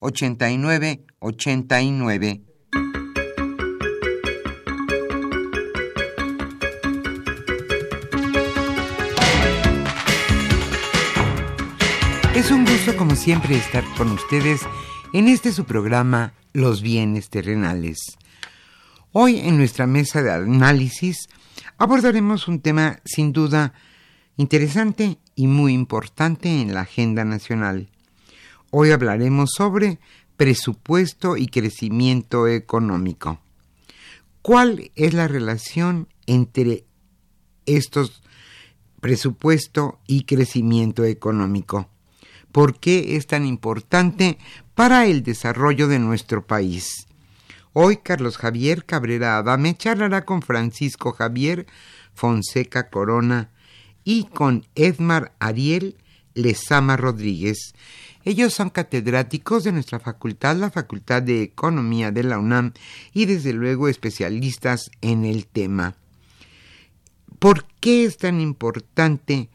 5536 8989. Es un gusto como siempre estar con ustedes en este su programa Los bienes terrenales. Hoy en nuestra mesa de análisis abordaremos un tema sin duda interesante y muy importante en la agenda nacional. Hoy hablaremos sobre presupuesto y crecimiento económico. ¿Cuál es la relación entre estos presupuesto y crecimiento económico? ¿Por qué es tan importante para el desarrollo de nuestro país? Hoy Carlos Javier Cabrera Adame charlará con Francisco Javier Fonseca Corona y con Edmar Ariel Lezama Rodríguez. Ellos son catedráticos de nuestra facultad, la Facultad de Economía de la UNAM, y desde luego especialistas en el tema. ¿Por qué es tan importante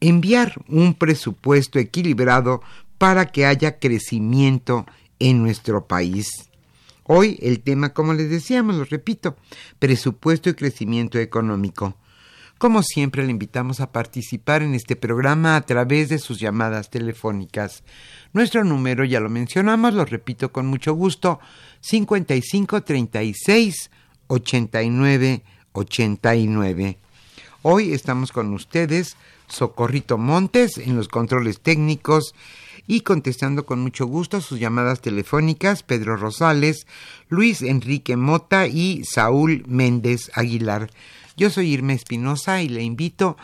enviar un presupuesto equilibrado para que haya crecimiento en nuestro país? Hoy el tema, como les decíamos, lo repito, presupuesto y crecimiento económico. Como siempre, le invitamos a participar en este programa a través de sus llamadas telefónicas. Nuestro número, ya lo mencionamos, lo repito con mucho gusto, 55 36 89 89. Hoy estamos con ustedes, Socorrito Montes, en los controles técnicos y contestando con mucho gusto sus llamadas telefónicas, Pedro Rosales, Luis Enrique Mota y Saúl Méndez Aguilar. Yo soy Irma Espinosa y le invito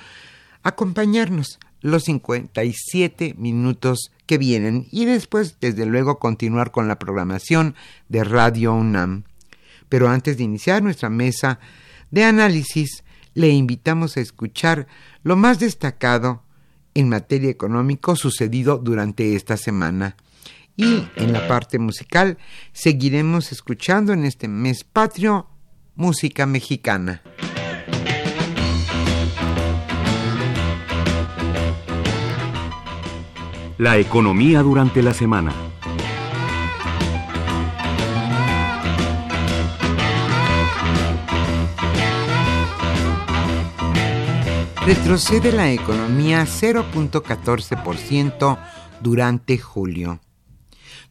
a acompañarnos los 57 minutos que vienen y después, desde luego, continuar con la programación de Radio UNAM. Pero antes de iniciar nuestra mesa de análisis, le invitamos a escuchar lo más destacado en materia económica sucedido durante esta semana. Y en la parte musical seguiremos escuchando en este mes patrio música mexicana. La economía durante la semana. Retrocede la economía 0.14% durante julio.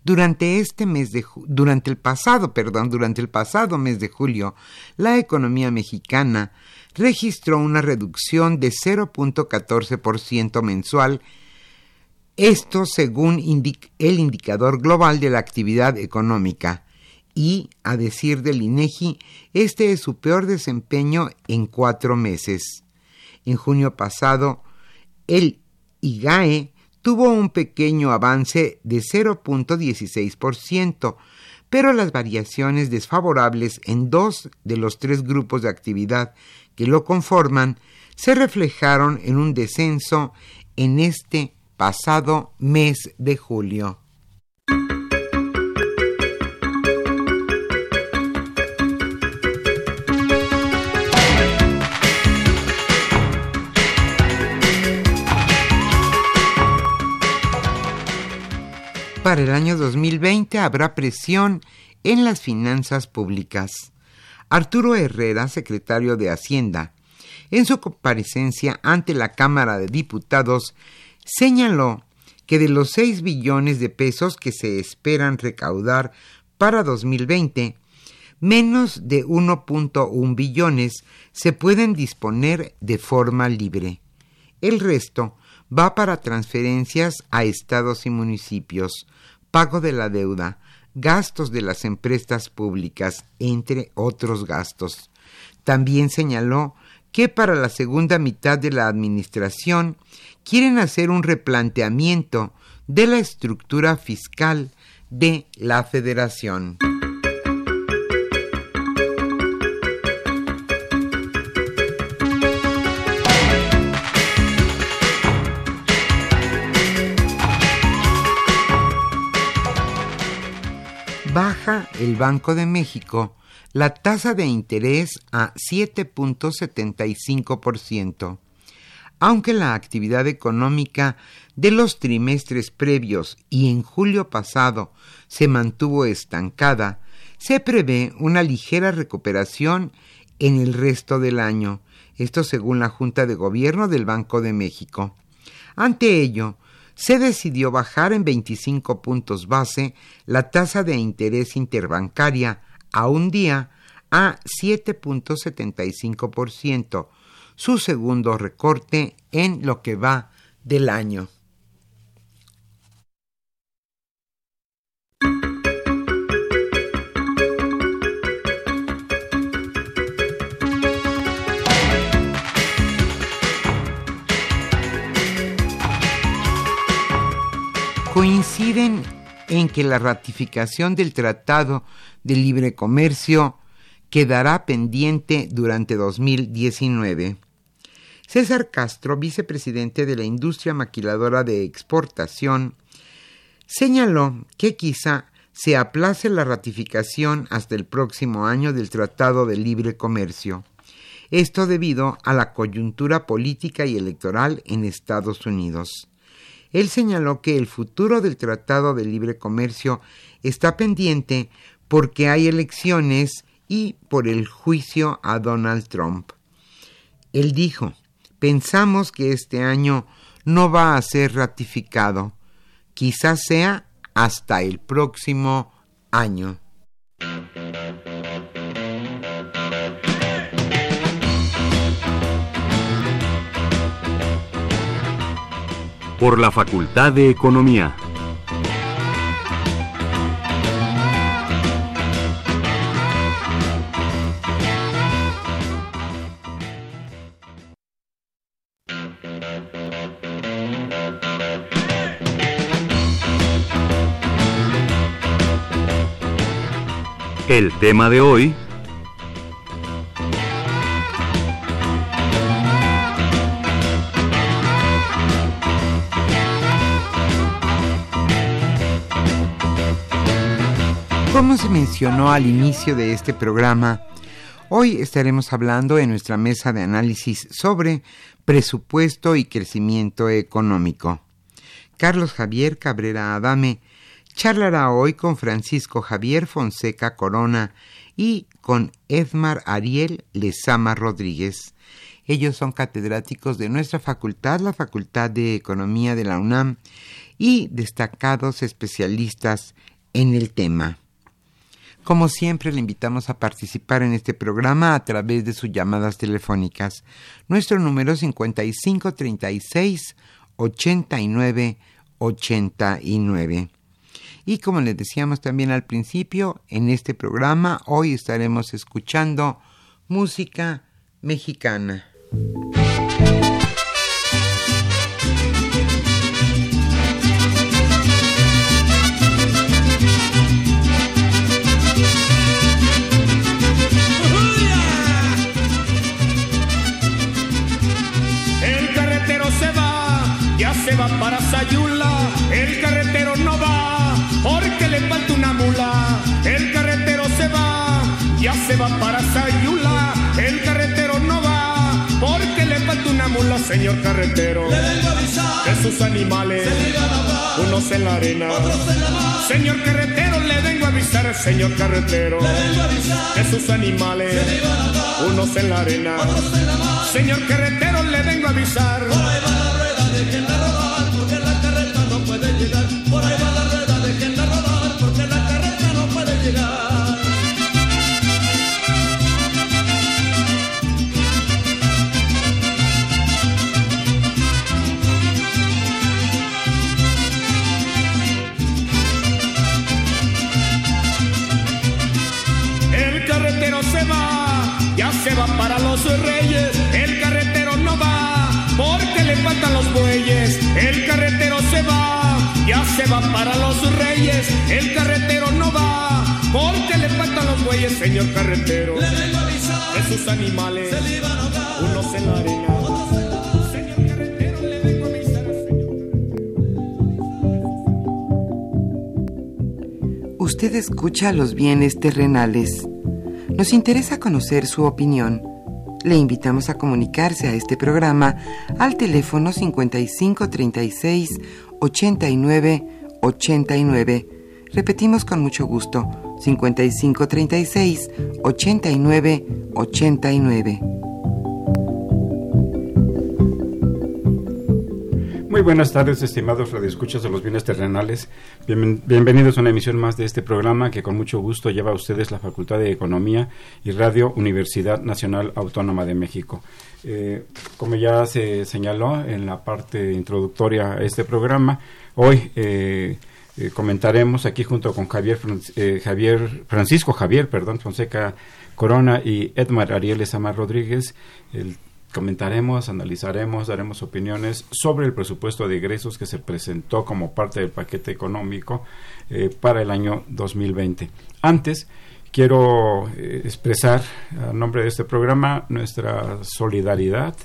Durante este mes de durante el pasado, perdón, durante el pasado mes de julio, la economía mexicana registró una reducción de 0.14% mensual esto según el indicador global de la actividad económica y, a decir del INEGI, este es su peor desempeño en cuatro meses. En junio pasado, el IGAE tuvo un pequeño avance de 0.16%, pero las variaciones desfavorables en dos de los tres grupos de actividad que lo conforman se reflejaron en un descenso en este pasado mes de julio. para el año 2020 habrá presión en las finanzas públicas. Arturo Herrera, secretario de Hacienda, en su comparecencia ante la Cámara de Diputados, señaló que de los 6 billones de pesos que se esperan recaudar para 2020, menos de 1.1 billones se pueden disponer de forma libre. El resto va para transferencias a estados y municipios, pago de la deuda, gastos de las empresas públicas, entre otros gastos. También señaló que para la segunda mitad de la administración quieren hacer un replanteamiento de la estructura fiscal de la federación. baja el Banco de México la tasa de interés a 7.75%, aunque la actividad económica de los trimestres previos y en julio pasado se mantuvo estancada, se prevé una ligera recuperación en el resto del año, esto según la Junta de Gobierno del Banco de México. Ante ello, se decidió bajar en 25 puntos base la tasa de interés interbancaria a un día a 7.75%, su segundo recorte en lo que va del año. coinciden en que la ratificación del Tratado de Libre Comercio quedará pendiente durante 2019. César Castro, vicepresidente de la industria maquiladora de exportación, señaló que quizá se aplace la ratificación hasta el próximo año del Tratado de Libre Comercio. Esto debido a la coyuntura política y electoral en Estados Unidos. Él señaló que el futuro del Tratado de Libre Comercio está pendiente porque hay elecciones y por el juicio a Donald Trump. Él dijo, pensamos que este año no va a ser ratificado, quizás sea hasta el próximo año. Por la Facultad de Economía. El tema de hoy mencionó al inicio de este programa, hoy estaremos hablando en nuestra mesa de análisis sobre presupuesto y crecimiento económico. Carlos Javier Cabrera Adame charlará hoy con Francisco Javier Fonseca Corona y con Edmar Ariel Lezama Rodríguez. Ellos son catedráticos de nuestra facultad, la Facultad de Economía de la UNAM, y destacados especialistas en el tema. Como siempre, le invitamos a participar en este programa a través de sus llamadas telefónicas. Nuestro número es 5536 89 89. Y como les decíamos también al principio, en este programa hoy estaremos escuchando música mexicana. Se va para Sayula. El carretero no va, porque le falta una mula. El carretero se va, ya se va para Sayula. El carretero no va, porque le falta una mula, señor carretero. Le vengo a avisar De sus animales, se a unos en la arena. otros en la mar. Señor carretero, le vengo a avisar, señor carretero. Le vengo a avisar De sus animales, se a unos en la arena. otros en la mar. Señor carretero, le vengo a avisar. Por ahí va la rueda, El carretero se va, ya se va para los reyes. El carretero no va, porque le faltan los bueyes, señor carretero. Le vengo a avisar De sus animales, se le iban a ahogar, unos en la arena. otros en la. Señor carretero, le vengo a avisar, señor. Usted escucha los bienes terrenales. Nos interesa conocer su opinión. Le invitamos a comunicarse a este programa al teléfono 5536 89 89. Repetimos con mucho gusto, 5536 89 89. Muy buenas tardes, estimados radioescuchas de los bienes terrenales. Bien- bienvenidos a una emisión más de este programa que con mucho gusto lleva a ustedes la Facultad de Economía y Radio Universidad Nacional Autónoma de México. Eh, como ya se señaló en la parte introductoria a este programa, hoy eh, eh, comentaremos aquí junto con Javier, Javier Francisco Javier, perdón, Fonseca Corona y Edmar Ariel Samar Rodríguez, el comentaremos, analizaremos, daremos opiniones sobre el presupuesto de egresos que se presentó como parte del paquete económico eh, para el año 2020. Antes, quiero eh, expresar a nombre de este programa nuestra solidaridad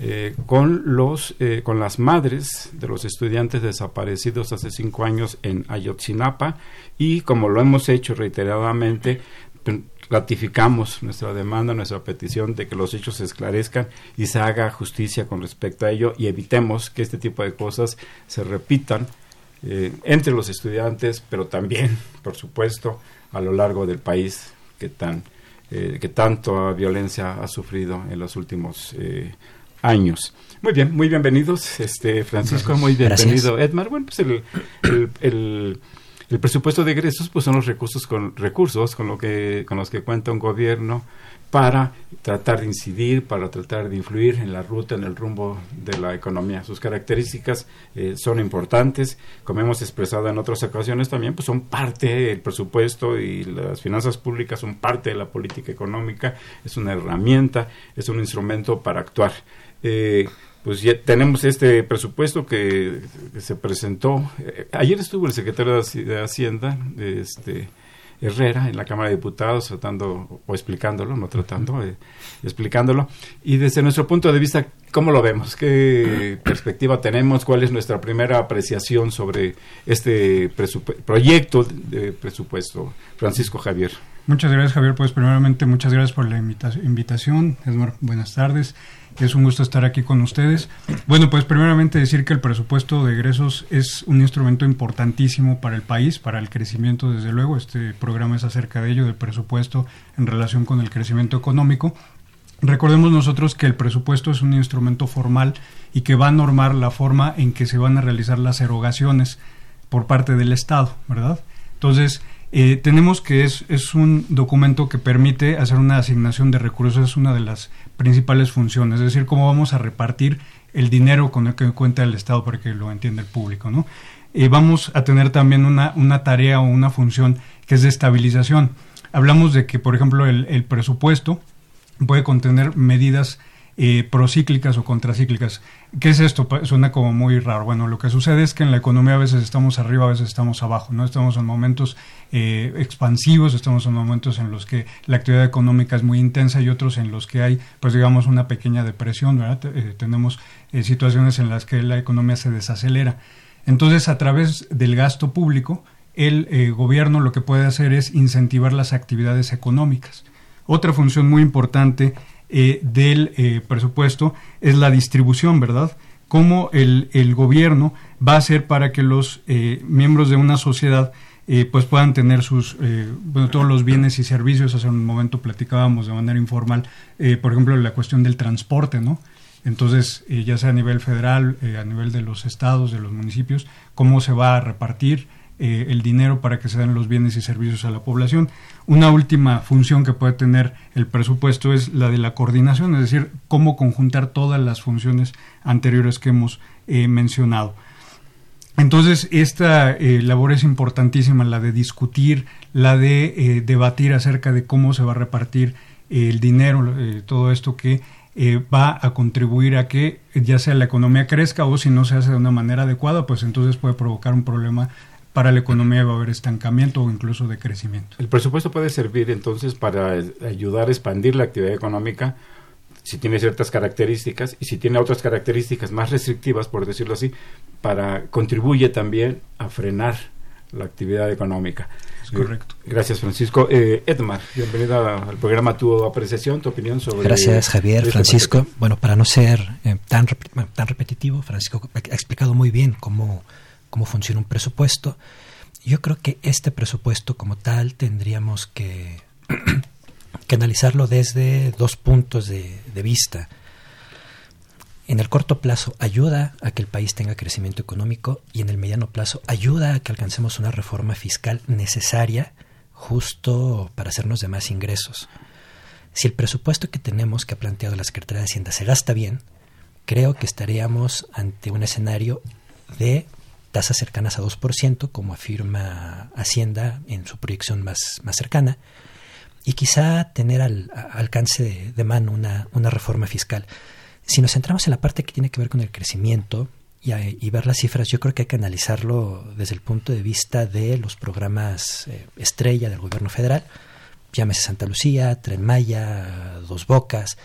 eh, con los con las madres de los estudiantes desaparecidos hace cinco años en Ayotzinapa y como lo hemos hecho reiteradamente ratificamos nuestra demanda, nuestra petición de que los hechos se esclarezcan y se haga justicia con respecto a ello y evitemos que este tipo de cosas se repitan eh, entre los estudiantes, pero también, por supuesto, a lo largo del país que tan eh, que tanto violencia ha sufrido en los últimos eh, años. Muy bien, muy bienvenidos, este Francisco, muy bienvenido, Edmar. Bueno, pues el, el, el- el presupuesto de egresos pues son los recursos con recursos con lo que con los que cuenta un gobierno para tratar de incidir, para tratar de influir en la ruta, en el rumbo de la economía. Sus características eh, son importantes, como hemos expresado en otras ocasiones también, pues son parte del presupuesto y las finanzas públicas son parte de la política económica, es una herramienta, es un instrumento para actuar. Eh, pues ya tenemos este presupuesto que, se presentó. Eh, ayer estuvo el secretario de Haci- de Hacienda, este Herrera, en la Cámara de Diputados, tratando o explicándolo, no tratando, eh, explicándolo. Y desde nuestro punto de vista, ¿cómo lo vemos? ¿Qué perspectiva tenemos? ¿Cuál es nuestra primera apreciación sobre este proyecto de presupuesto? Francisco Javier. Muchas gracias, Javier. Pues primeramente, muchas gracias por la invita- invitación. Buenas tardes. Es un gusto estar aquí con ustedes. Bueno, pues primeramente decir que el presupuesto de egresos es un instrumento importantísimo para el país, para el crecimiento, desde luego. Este programa es acerca de ello, del presupuesto en relación con el crecimiento económico. Recordemos nosotros que el presupuesto es un instrumento formal y que va a normar la forma en que se van a realizar las erogaciones por parte del Estado, ¿verdad? Entonces, eh, tenemos que es, es un documento que permite hacer una asignación de recursos, es una de las principales funciones, es decir, cómo vamos a repartir el dinero con el que cuenta el Estado para que lo entienda el público, ¿no? eh, vamos a tener también una, una tarea o una función que es de estabilización. Hablamos de que, por ejemplo, el, el presupuesto puede contener medidas eh, procíclicas o contracíclicas. ¿Qué es esto? Suena como muy raro. Bueno, lo que sucede es que en la economía a veces estamos arriba, a veces estamos abajo, ¿no? Estamos en momentos eh, expansivos, estamos en momentos en los que la actividad económica es muy intensa y otros en los que hay, pues digamos, una pequeña depresión. Eh, tenemos eh, situaciones en las que la economía se desacelera. Entonces, a través del gasto público, el gobierno lo que puede hacer es incentivar las actividades económicas. Otra función muy importante eh, del eh, presupuesto es la distribución, ¿verdad? Cómo el, el, gobierno va a hacer para que los eh, miembros de una sociedad eh, pues puedan tener sus bueno, todos los bienes y servicios. Hace un momento platicábamos de manera informal, por ejemplo, la cuestión del transporte, ¿no? Entonces, ya sea a nivel federal, a nivel de los estados, de los municipios, cómo se va a repartir eh, el dinero para que se den los bienes y servicios a la población. Una última función que puede tener el presupuesto es la de la coordinación, es decir, cómo conjuntar todas las funciones anteriores que hemos eh, mencionado. Entonces, esta eh, labor es importantísima, la de discutir, la de debatir acerca de cómo se va a repartir el dinero, todo esto que va a contribuir a que ya sea la economía crezca o si no se hace de una manera adecuada, pues entonces puede provocar un problema para la economía va a haber estancamiento o incluso decrecimiento. El presupuesto puede servir entonces para ayudar a expandir la actividad económica si tiene ciertas características y si tiene otras características más restrictivas, por decirlo así, para contribuye también a frenar la actividad económica. Es correcto. Eh, gracias, Francisco. Eh, Edmar, bienvenida al programa. Tu apreciación, tu opinión sobre. Gracias, Javier. Este Francisco, paquete. bueno, para no ser eh, tan, tan repetitivo, Francisco ha explicado muy bien cómo cómo funciona un presupuesto. Yo creo que este presupuesto como tal tendríamos que, analizarlo desde dos puntos de, de, vista. En el corto plazo ayuda a que el país tenga crecimiento económico y en el mediano plazo ayuda a que alcancemos una reforma fiscal necesaria justo para hacernos de más ingresos. Si el presupuesto que tenemos que ha planteado la Secretaría de Hacienda se gasta bien, creo que estaríamos ante un escenario de tasas cercanas a 2%, como afirma Hacienda en su proyección más, más cercana, y quizá tener al, alcance de, de mano una, una, reforma fiscal. Si nos centramos en la parte que tiene que ver con el crecimiento y, ver las cifras, yo creo que hay que analizarlo desde el punto de vista de los programas eh, estrella del gobierno federal, llámese Santa Lucía, Tren Maya, Dos Bocas,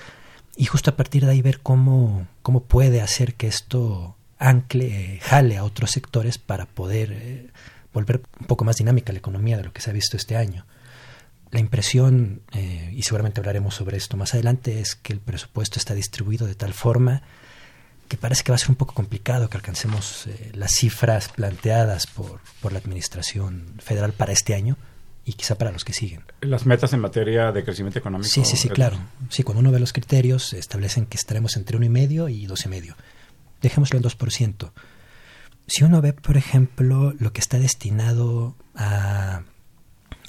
y justo a partir de ahí ver cómo, cómo puede hacer que esto ancle, eh, jale a otros sectores para poder eh, volver un poco más dinámica la economía de lo que se ha visto este año. La impresión, eh, y seguramente hablaremos sobre esto más adelante, es que el presupuesto está distribuido de tal forma que parece que va a ser un poco complicado que alcancemos las cifras planteadas por, por la Administración Federal para este año y quizá para los que siguen. Las metas en materia de crecimiento económico. Sí, sí, sí, claro. Sí, cuando uno ve los criterios, establecen que estaremos entre 1,5 y 12,5 dejémoslo en 2%. Si uno ve, por ejemplo, lo que está destinado a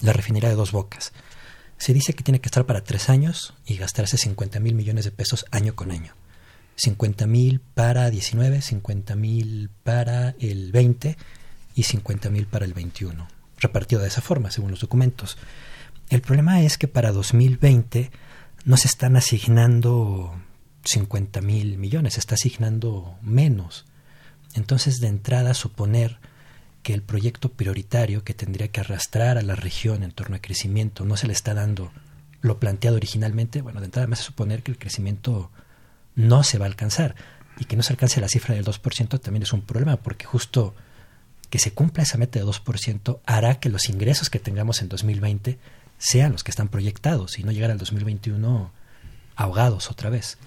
la refinería de dos bocas, se dice que tiene que estar para tres años y gastarse 50 mil millones de pesos año con año. 50 mil para 19, 50 mil para el 20 y 50 mil para el 21, repartido de esa forma, según los documentos. El problema es que para 2020 no se están asignando 50 mil millones, está asignando menos. Entonces, de entrada, suponer que el proyecto prioritario que tendría que arrastrar a la región en torno al crecimiento no se le está dando lo planteado originalmente, bueno, de entrada me hace suponer que el crecimiento no se va a alcanzar y que no se alcance la cifra del 2% también es un problema porque justo que se cumpla esa meta de 2% hará que los ingresos que tengamos en 2020 sean los que están proyectados y no llegar al 2021 ahogados otra vez.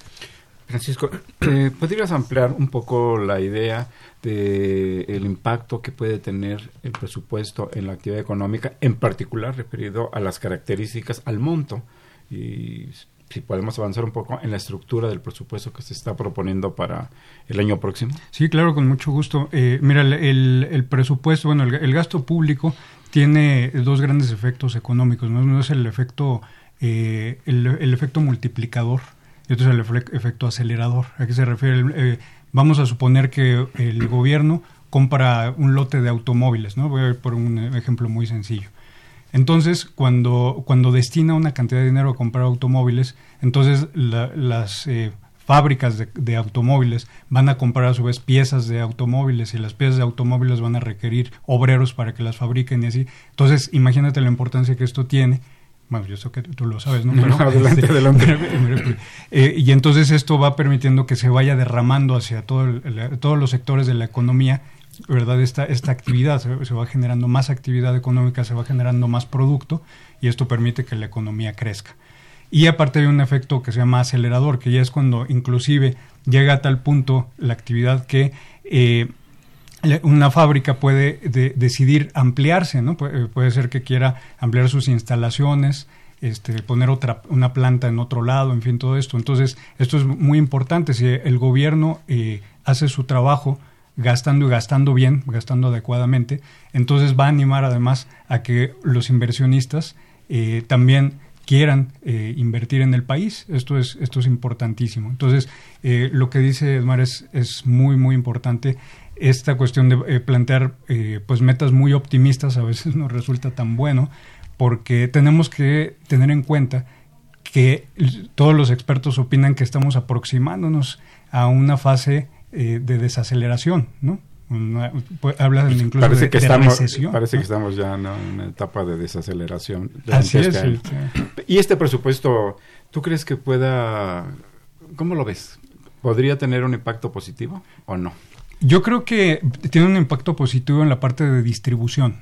Francisco, eh, ¿podrías ampliar un poco la idea del el impacto que puede tener el presupuesto en la actividad económica, en particular referido a las características, al monto? Y si podemos avanzar un poco en la estructura del presupuesto que se está proponiendo para el año próximo. Sí, claro, con mucho gusto. Eh, mira, el, el, el, presupuesto, bueno, el, el, gasto público tiene dos grandes efectos económicos. ¿no? Uno es el efecto, eh, el, efecto multiplicador y otro es el efecto acelerador. ¿A qué se refiere? Eh, vamos a suponer que el gobierno compra un lote de automóviles, ¿no? Voy a ir por un ejemplo muy sencillo. Entonces, cuando, cuando destina una cantidad de dinero a comprar automóviles, entonces las eh, fábricas de, automóviles van a comprar a su vez piezas de automóviles y las piezas de automóviles van a requerir obreros para que las fabriquen y así. Entonces, imagínate la importancia que esto tiene. Bueno, yo sé que tú lo sabes, ¿no? adelante, este, adelante. Eh, y entonces esto va permitiendo que se vaya derramando hacia todo todos los sectores de la economía ¿verdad? Esta, esta actividad, se, va generando más actividad económica, se va generando más producto y esto permite que la economía crezca. Y aparte hay un efecto que se llama acelerador, que ya es cuando inclusive llega a tal punto la actividad que eh, una fábrica puede decidir ampliarse, ¿no? puede ser que quiera ampliar sus instalaciones, este, poner otra, una planta en otro lado, en fin, todo esto. Entonces, esto es muy importante. Si el gobierno eh, hace su trabajo gastando y gastando bien, gastando adecuadamente, entonces va a animar además a que los inversionistas eh, también quieran eh, invertir en el país. Esto es, esto es importantísimo. Entonces, eh, lo que dice Edmar es, es muy, muy importante. Esta cuestión de plantear pues metas muy optimistas a veces no resulta tan bueno porque tenemos que tener en cuenta que todos los expertos opinan que estamos aproximándonos a una fase eh, de desaceleración, ¿no? Pues, habla incluso parece de, que estamos, recesión. Parece que estamos ya en una etapa de desaceleración. Así es. Y este presupuesto, ¿tú crees que pueda, cómo lo ves? ¿Podría tener un impacto positivo o no? Yo creo que tiene un impacto positivo en la parte de distribución.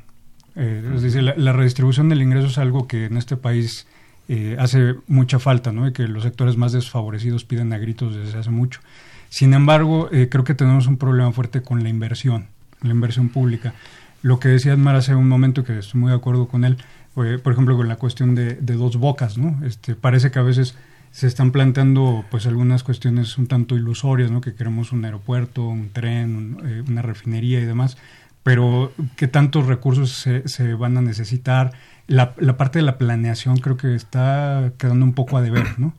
Eh, es decir, la, redistribución del ingreso es algo que en este país eh, hace mucha falta, ¿no? Y que los sectores más desfavorecidos piden a gritos desde hace mucho. Sin embargo, eh, creo que tenemos un problema fuerte con la inversión, la inversión pública. Lo que decía Edmar hace un momento, que estoy muy de acuerdo con él, por ejemplo, con la cuestión de, dos bocas, ¿no? Este, parece que a veces se están planteando pues algunas cuestiones un tanto ilusorias, ¿no? Que queremos un aeropuerto, un tren, eh, una refinería y demás, pero qué tantos recursos se, se van a necesitar. La, la, parte de la planeación creo que está quedando un poco a deber, ¿no?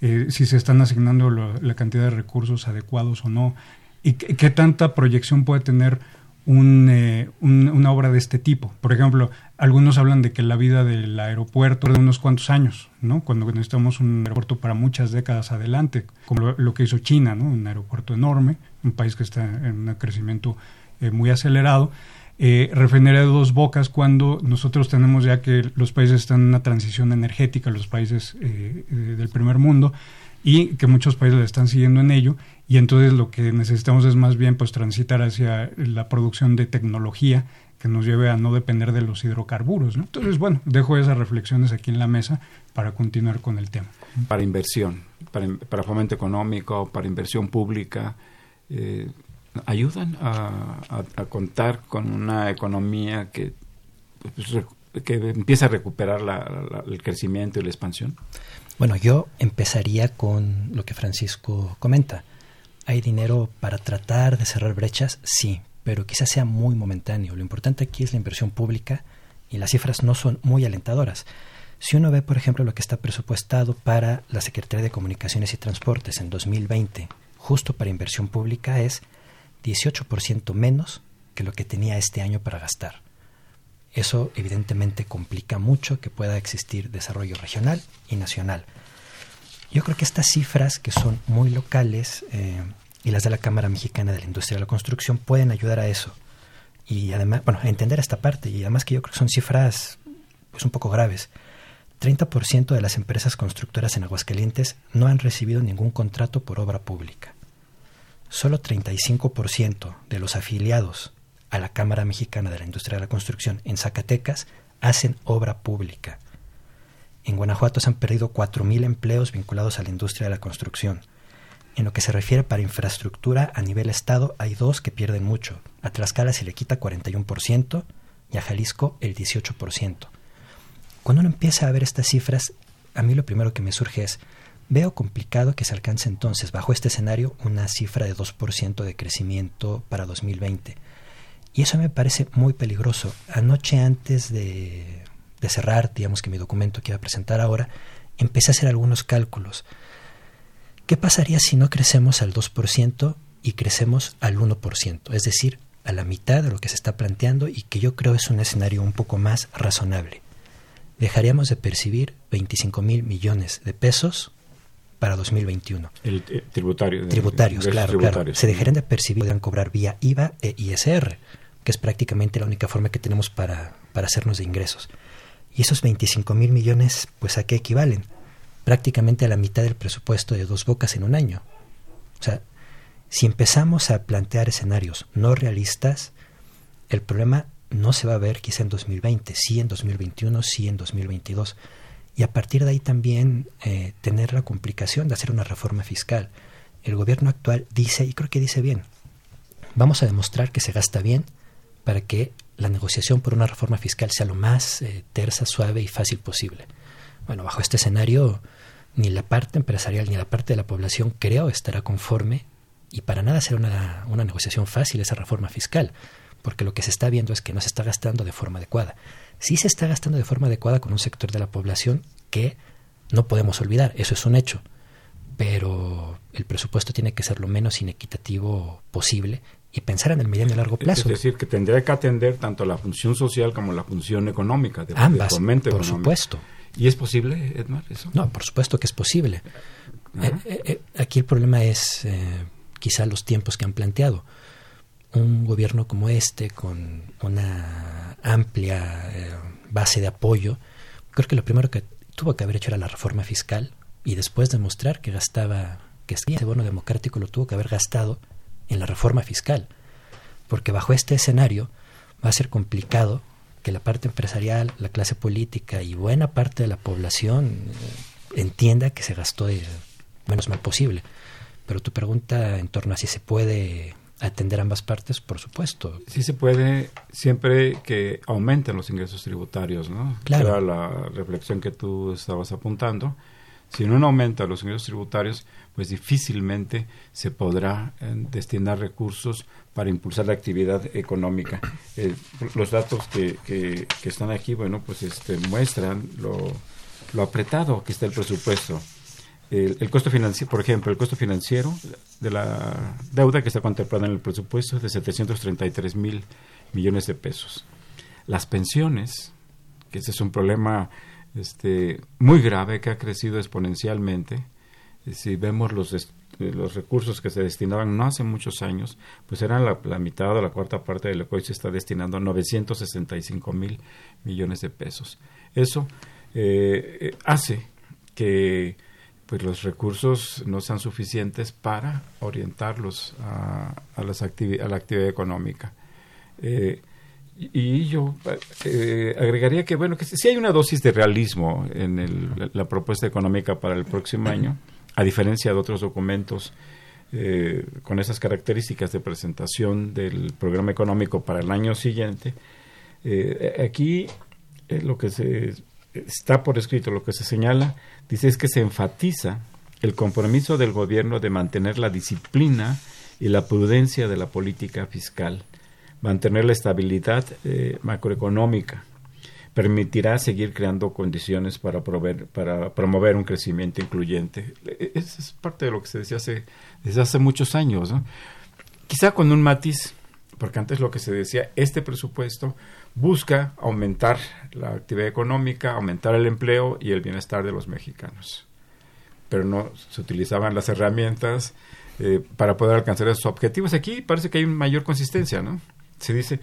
Eh, si se están asignando la cantidad de recursos adecuados o no, y qué, tanta proyección puede tener eh, un, una obra de este tipo. Por ejemplo, algunos hablan de que la vida del aeropuerto de unos cuantos años, ¿no? Cuando necesitamos un aeropuerto para muchas décadas adelante, como lo, que hizo China, ¿no? Un aeropuerto enorme, un país que está en un crecimiento eh, muy acelerado eh, refinería de dos bocas cuando nosotros tenemos ya que los países están en una transición energética, los países eh, eh, del primer mundo, y que muchos países están siguiendo en ello, y entonces lo que necesitamos es más bien pues transitar hacia la producción de tecnología que nos lleve a no depender de los hidrocarburos. Entonces, bueno, dejo esas reflexiones aquí en la mesa para continuar con el tema. Para inversión, para, para fomento económico, para inversión pública, eh, ayudan a, contar con una economía que, pues, que empieza a recuperar el crecimiento y la expansión? Bueno, yo empezaría con lo que Francisco comenta. ¿Hay dinero para tratar de cerrar brechas? Sí, pero quizás sea muy momentáneo. Lo importante aquí es la inversión pública y las cifras no son muy alentadoras. Si uno ve, por ejemplo, lo que está presupuestado para la Secretaría de Comunicaciones y Transportes en 2020, justo para inversión pública, es 18% menos que lo que tenía este año para gastar. Eso evidentemente complica mucho que pueda existir desarrollo regional y nacional. Yo creo que estas cifras, que son muy locales, eh, y las de la Cámara Mexicana de la Industria de la Construcción, pueden ayudar a eso. Y además, bueno, a entender esta parte. Y además que yo creo que son cifras pues un poco graves. 30% de las empresas constructoras en Aguascalientes no han recibido ningún contrato por obra pública solo 35% de los afiliados a la Cámara Mexicana de la Industria de la Construcción en Zacatecas hacen obra pública. En Guanajuato se han perdido 4.000 empleos vinculados a la industria de la construcción. En lo que se refiere para infraestructura a nivel Estado hay dos que pierden mucho. A Tlaxcala se le quita 41% y a Jalisco el 18%. Cuando uno empieza a ver estas cifras, a mí lo primero que me surge es, Veo complicado que se alcance entonces, bajo este escenario, una cifra de 2% de crecimiento para 2020. Y eso me parece muy peligroso. Anoche antes de, de cerrar, digamos que mi documento que iba a presentar ahora, empecé a hacer algunos cálculos. ¿Qué pasaría si no crecemos al 2% y crecemos al 1%? Es decir, a la mitad de lo que se está planteando y que yo creo es un escenario un poco más razonable. Dejaríamos de percibir 25 mil millones de pesos para 2021. El, eh, tributario. Tributarios, claro, claro. Se dejarían de percibir, podrían cobrar vía IVA e ISR, que es prácticamente la única forma que tenemos para, para hacernos de ingresos. Y esos 25 mil millones, pues a qué equivalen? Prácticamente a la mitad del presupuesto de dos bocas en un año. O sea, si empezamos a plantear escenarios no realistas, el problema no se va a ver quizá en 2020, sí en 2021, sí en 2022. Y a partir de ahí también eh, tener la complicación de hacer una reforma fiscal. El gobierno actual dice, y creo que dice bien, vamos a demostrar que se gasta bien para que la negociación por una reforma fiscal sea lo más eh, tersa, suave y fácil posible. Bueno, bajo este escenario, ni la parte empresarial ni la parte de la población creo estará conforme y para nada será una, una negociación fácil esa reforma fiscal, porque lo que se está viendo es que no se está gastando de forma adecuada. Sí se está gastando de forma adecuada con un sector de la población que no podemos olvidar, eso es un hecho, pero el presupuesto tiene que ser lo menos inequitativo posible y pensar en el mediano y largo plazo. Es decir, que tendría que atender tanto la función social como la función económica. De, Ambas, por supuesto. ¿Y es posible, Edmar, eso? No, por supuesto que es posible. Eh, eh, eh, aquí el problema es quizá los tiempos que han planteado. Un gobierno como este, con una amplia base de apoyo, creo que lo primero que tuvo que haber hecho era la reforma fiscal y después demostrar que gastaba, que ese bono democrático lo tuvo que haber gastado en la reforma fiscal, porque bajo este escenario va a ser complicado que la parte empresarial, la clase política y buena parte de la población eh, entienda que se gastó de menos mal posible. Pero tu pregunta en torno a si se puede atender ambas partes, por supuesto. Sí se puede siempre que aumenten los ingresos tributarios, ¿no? Claro. Era la reflexión que tú estabas apuntando. Si no aumenta los ingresos tributarios, pues difícilmente se podrá eh, destinar recursos para impulsar la actividad económica. Eh, los datos que, que, están aquí, bueno, pues este, muestran lo, lo apretado que está el presupuesto. El, el, costo financiero, por ejemplo, el costo financiero de la deuda que está contemplada en el presupuesto es de 733 mil millones de pesos. Las pensiones, que ese es un problema este, muy grave que ha crecido exponencialmente. Si vemos los, los recursos que se destinaban no hace muchos años, pues eran la, mitad o la cuarta parte de lo que hoy se está destinando, 965 mil millones de pesos. Eso eh, hace que pues los recursos no sean suficientes para orientarlos a, a, las a la actividad económica. Eh, y yo eh, agregaría que, bueno, que sí hay una dosis de realismo en el, la propuesta económica para el próximo año, a diferencia de otros documentos eh, con esas características de presentación del programa económico para el año siguiente. Eh, aquí lo que se está por escrito, lo que se señala, dice es que se enfatiza el compromiso del gobierno de mantener la disciplina y la prudencia de la política fiscal mantener la estabilidad eh, macroeconómica, permitirá seguir creando condiciones para, para promover un crecimiento incluyente. E, e, Esa es parte de lo que se decía hace, desde hace muchos años. Quizá con un matiz, porque antes lo que se decía, este presupuesto busca aumentar la actividad económica, aumentar el empleo y el bienestar de los mexicanos. Pero no se utilizaban las herramientas eh, para poder alcanzar esos objetivos. Aquí parece que hay mayor consistencia, ¿no? Se dice,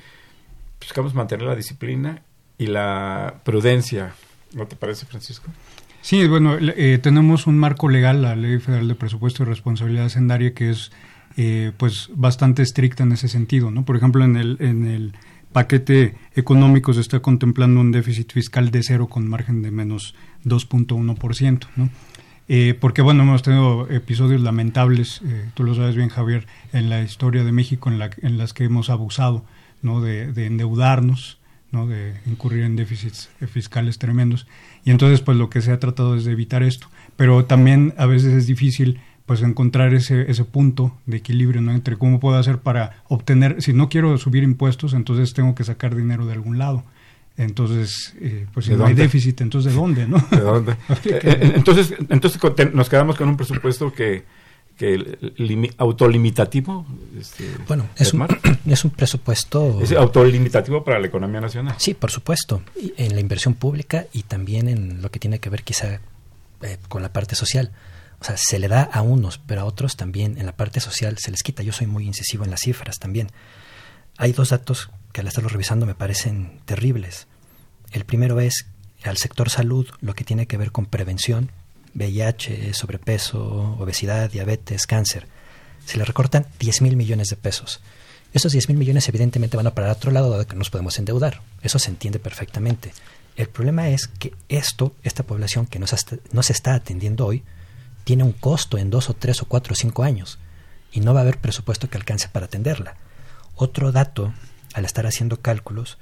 buscamos mantener la disciplina y la prudencia. ¿No te parece, Francisco? Sí, bueno, eh, tenemos un marco legal, la Ley Federal de Presupuesto y Responsabilidad Hacendaria, que es eh, pues bastante estricta en ese sentido, ¿no? Por ejemplo, en el, en el paquete económico se está contemplando un déficit fiscal de cero con margen de menos 2.1%, ¿no? Eh, porque bueno, hemos tenido episodios lamentables, eh, tú lo sabes bien Javier, en la historia de México en, la, en las que hemos abusado ¿no? de, endeudarnos, ¿no? de incurrir en déficits fiscales tremendos. Y entonces pues lo que se ha tratado es de evitar esto. Pero también a veces es difícil pues encontrar ese, ese punto de equilibrio entre cómo puedo hacer para obtener, si no quiero subir impuestos, entonces tengo que sacar dinero de algún lado. Entonces, eh, pues si no hay déficit, entonces ¿de dónde? ¿no? ¿De dónde? Eh, eh, entonces, entonces nos quedamos con un presupuesto que, que limi- autolimitativo. Este, Bueno, es un, es un presupuesto... ¿Es autolimitativo para la economía nacional. Sí, por supuesto, y en la inversión pública y también en lo que tiene que ver quizá eh, con la parte social. O sea, se le da a unos, pero a otros también en la parte social se les quita. Yo soy muy incisivo en las cifras también. Hay dos datos que al estarlo revisando me parecen terribles. El primero es al sector salud, lo que tiene que ver con prevención, VIH, sobrepeso, obesidad, diabetes, cáncer. Se le recortan 10 mil millones de pesos. Esos 10 mil millones evidentemente van a parar a otro lado dado que nos podemos endeudar. Eso se entiende perfectamente. El problema es que esto, esta población que no se, está- no se está atendiendo hoy, tiene un costo en dos o tres o cuatro o cinco años y no va a haber presupuesto que alcance para atenderla. Otro dato, al estar haciendo cálculos,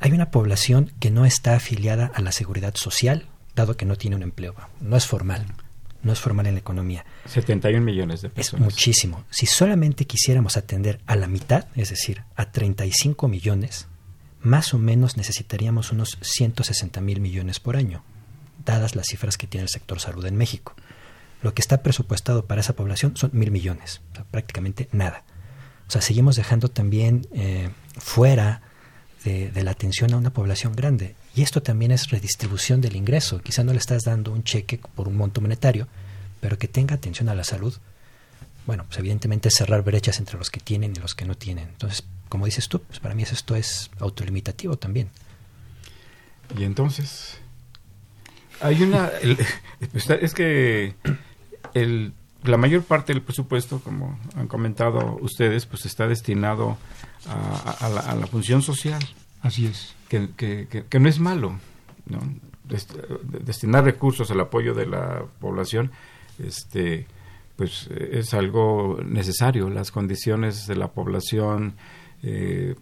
hay una población que no está afiliada a la seguridad social, dado que no tiene un empleo. No es formal, no es formal en la economía. 71 millones de Es pesos. muchísimo. Si solamente quisiéramos atender a la mitad, es decir, a 35 millones, más o menos necesitaríamos unos 160 mil millones por año, dadas las cifras que tiene el sector salud en México. Lo que está presupuestado para esa población son mil millones, o sea, prácticamente nada. Sea, seguimos dejando también eh, fuera de, la atención a una población grande. Y esto también es redistribución del ingreso. Quizá no le estás dando un cheque por un monto monetario, pero que tenga atención a la salud. Bueno, pues evidentemente cerrar brechas entre los que tienen y los que no tienen. Entonces, como dices tú, pues para mí esto es autolimitativo también. Y entonces, hay una... es que el, la mayor parte del presupuesto, como han comentado ustedes, pues está destinado a, a- a la, a la función social, Así es. que, que- que- que no es malo. ¿no? Dest- destinar recursos al apoyo de la población este pues eh, es algo necesario las condiciones de la población eh,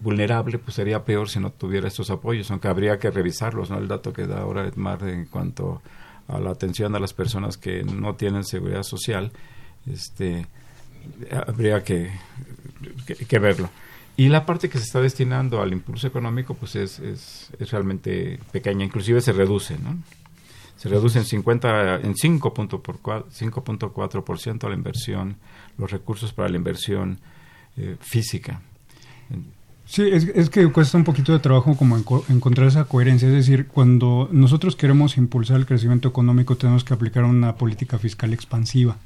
vulnerable pues sería peor si no tuviera estos apoyos aunque habría que revisarlos no el dato que da ahora Edmar en cuanto a la atención a las personas que no tienen seguridad social este habría que, que, verlo. Y la parte que se está destinando al impulso económico pues es, es, es realmente pequeña inclusive se reduce no se reduce en 50 en 5.4% a la inversión los recursos para la inversión eh, física Sí, es, es que cuesta un poquito de trabajo como enco- encontrar esa coherencia. Es decir, cuando nosotros queremos impulsar el crecimiento económico tenemos que aplicar una política fiscal expansiva.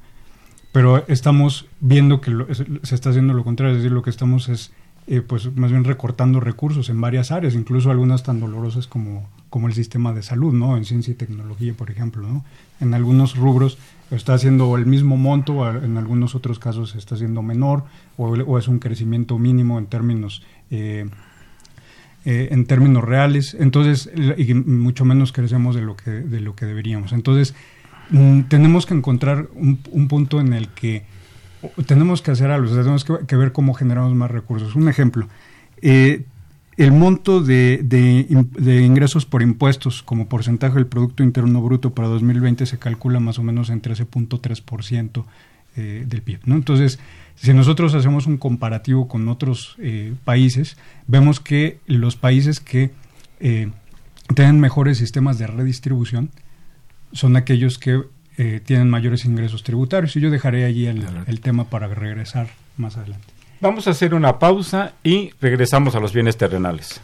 Pero estamos viendo que lo- se está haciendo lo contrario. Es decir, lo que estamos es eh, pues más bien recortando recursos en varias áreas, incluso algunas tan dolorosas como, como el sistema de salud, ¿no? En ciencia y tecnología, por ejemplo, ¿no? En algunos rubros está haciendo el mismo monto, en algunos otros casos está haciendo menor, o es un crecimiento mínimo en términos eh, eh, en términos reales, entonces y mucho menos crecemos de lo que de lo que deberíamos. Entonces mm, tenemos que encontrar un, un punto en el que tenemos que hacer algo, tenemos que, ver cómo generamos más recursos. Un ejemplo, eh, el monto de ingresos por impuestos como porcentaje del Producto Interno Bruto para 2020 se calcula más o menos en 13.3% eh, del PIB. ¿no? Entonces, si nosotros hacemos un comparativo con otros eh, países, vemos que los países que eh, tienen mejores sistemas de redistribución son aquellos que eh, tienen mayores ingresos tributarios. Y yo dejaré allí el, el tema para regresar más adelante. vamos a hacer una pausa y regresamos a los bienes terrenales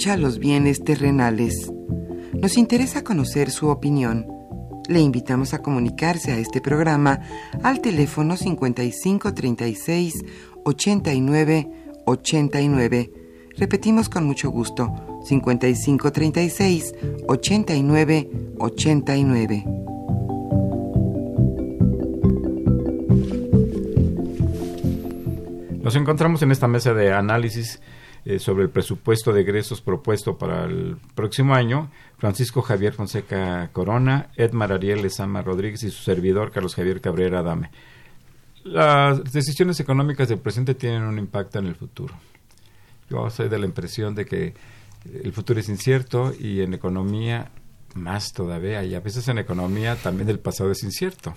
los bienes terrenales. Nos interesa conocer su opinión. Le invitamos a comunicarse a este programa al teléfono 5536 89 89. Repetimos con mucho gusto, 5536 89 89. Nos encontramos en esta mesa de análisis eh, sobre el presupuesto de egresos propuesto para el próximo año, Francisco Javier Fonseca Corona, Edmar Ariel Lezama Rodríguez y su servidor Carlos Javier Cabrera Adame. Las decisiones económicas del presente tienen un impacto en el futuro. Yo soy de la impresión de que el futuro es incierto y en economía más todavía, y a veces en economía también el pasado es incierto.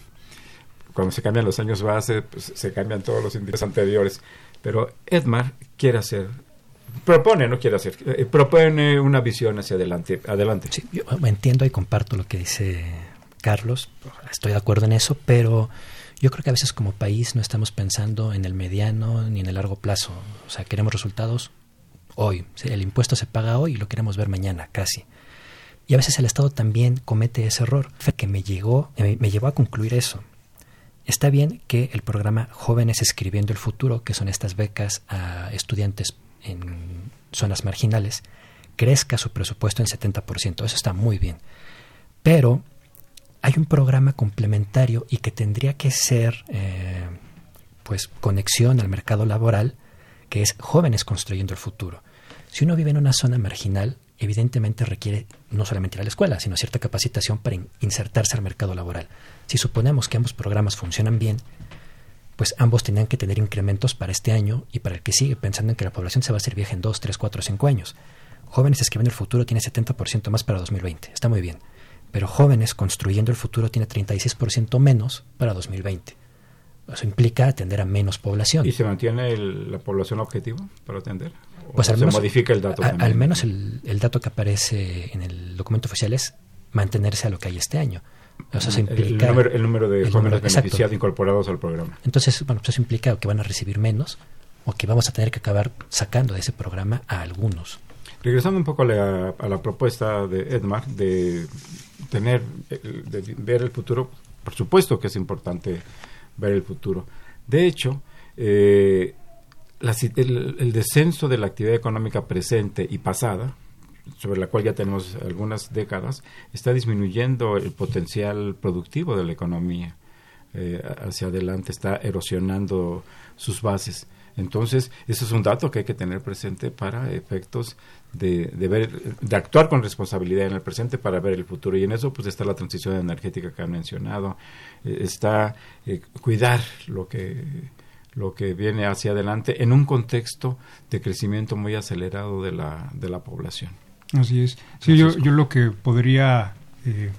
Cuando se cambian los años base, pues, se cambian todos los indicadores anteriores. Pero Edmar quiere hacer propone, no quiere hacer, eh, propone una visión hacia adelante. adelante. Sí, yo entiendo y comparto lo que dice Carlos, estoy de acuerdo en eso, pero yo creo que a veces como país no estamos pensando en el mediano ni en el largo plazo. O sea, queremos resultados hoy. El impuesto se paga hoy y lo queremos ver mañana, casi. Y a veces el Estado también comete ese error que me, llegó, me llevó a concluir eso. Está bien que el programa Jóvenes Escribiendo el Futuro, que son estas becas a estudiantes en zonas marginales, crezca su presupuesto en 70%. Eso está muy bien. Pero hay un programa complementario y que tendría que ser eh, pues conexión al mercado laboral, que es jóvenes construyendo el futuro. Si uno vive en una zona marginal, evidentemente requiere no solamente ir a la escuela, sino cierta capacitación para insertarse al mercado laboral. Si suponemos que ambos programas funcionan bien, pues ambos tenían que tener incrementos para este año y para el que sigue, pensando en que la población se va a hacer vieja en 2, 3, 4, 5 años. Jóvenes escribiendo el futuro tiene 70% más para 2020, está muy bien. Pero jóvenes construyendo el futuro tiene 36% menos para 2020. Eso implica atender a menos población. ¿Y se mantiene la población objetivo para atender? pues al se menos, modifica el dato. al menos el, el dato que aparece en el documento oficial es mantenerse a lo que hay este año implica el, número, de jóvenes beneficiados incorporados al programa. Entonces, bueno, pues eso implica que van a recibir menos o que vamos a tener que acabar sacando de ese programa a algunos. Regresando un poco a la, propuesta de Edmar de tener, de ver el futuro, por supuesto que es importante ver el futuro. De hecho, eh, el descenso de la actividad económica presente y pasada, sobre la cual ya tenemos algunas décadas, está disminuyendo el potencial productivo de la economía. Eh, hacia adelante está erosionando sus bases. Entonces, eso es un dato que hay que tener presente para efectos de, de, ver, de actuar con responsabilidad en el presente para ver el futuro. Y en eso, pues, está la transición energética que han mencionado, eh, está eh, cuidar lo que lo que viene hacia adelante en un contexto de crecimiento muy acelerado de la, de la población. Así es. Sí, yo, yo lo que podría eh,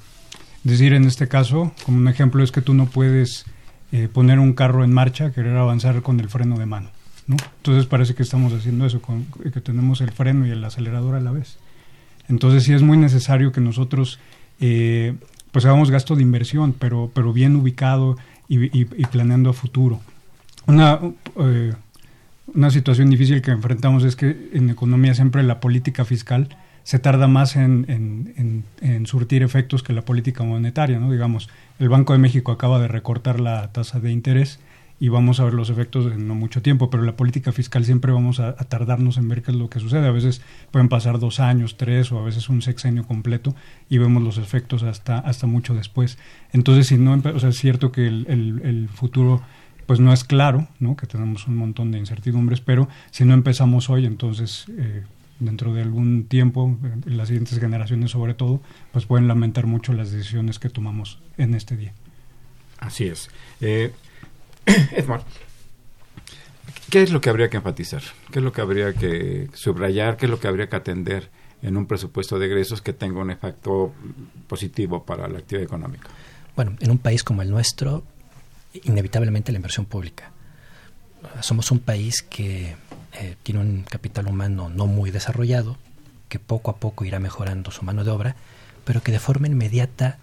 decir en este caso, como un ejemplo, es que tú no puedes eh, poner un carro en marcha, querer avanzar con el freno de mano. ¿no? Entonces parece que estamos haciendo eso, con, que tenemos el freno y el acelerador a la vez. Entonces sí es muy necesario que nosotros eh, pues hagamos gasto de inversión, pero, pero bien ubicado y, y, planeando a futuro. Una, una situación difícil que enfrentamos es que en economía siempre la política fiscal se tarda más en, surtir efectos que la política monetaria, ¿no? Digamos, el Banco de México acaba de recortar la tasa de interés y vamos a ver los efectos en no mucho tiempo, pero la política fiscal siempre vamos a, tardarnos en ver qué es lo que sucede. A veces pueden pasar dos años, tres o a veces un sexenio completo y vemos los efectos hasta, hasta mucho después. Entonces, si no, o sea, es cierto que el, el, futuro pues no es claro, ¿no? que tenemos un montón de incertidumbres, pero si no empezamos hoy, entonces eh, dentro de algún tiempo, en las siguientes generaciones sobre todo, pues pueden lamentar mucho las decisiones que tomamos en este día. Así es. Eh, Edmond, ¿qué es lo que habría que enfatizar? ¿Qué es lo que habría que subrayar? ¿Qué es lo que habría que atender en un presupuesto de egresos que tenga un efecto positivo para la actividad económica? Bueno, en un país como el nuestro, inevitablemente la inversión pública. Somos un país que eh, tiene un capital humano no muy desarrollado, que poco a poco irá mejorando su mano de obra, pero que de forma inmediata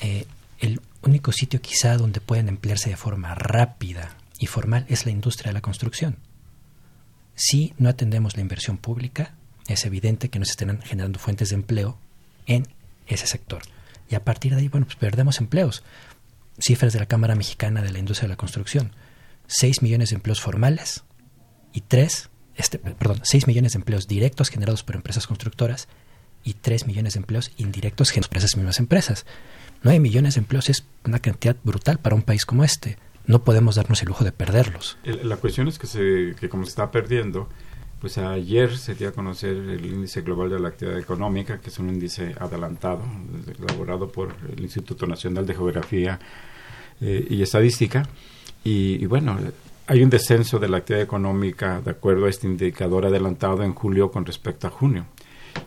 eh, el único sitio quizá donde pueden emplearse de forma rápida y formal es la industria de la construcción. Si no atendemos la inversión pública, es evidente que nos estarán generando fuentes de empleo en ese sector. Y a partir de ahí, bueno, pues perdemos empleos. Cifras de la Cámara Mexicana de la Industria de la Construcción. 6 millones de empleos formales y 3, este, perdón, 6 millones de empleos directos generados por empresas constructoras y 3 millones de empleos indirectos generados por esas mismas empresas. 9 millones de empleos es una cantidad brutal para un país como este. No podemos darnos el lujo de perderlos. La cuestión es que, se, que como se está perdiendo, pues ayer se dio a conocer el índice global de la actividad económica, que es un índice adelantado, elaborado por el Instituto Nacional de Geografía eh, y Estadística. Y, y, bueno, hay un descenso de la actividad económica de acuerdo a este indicador adelantado en julio con respecto a junio.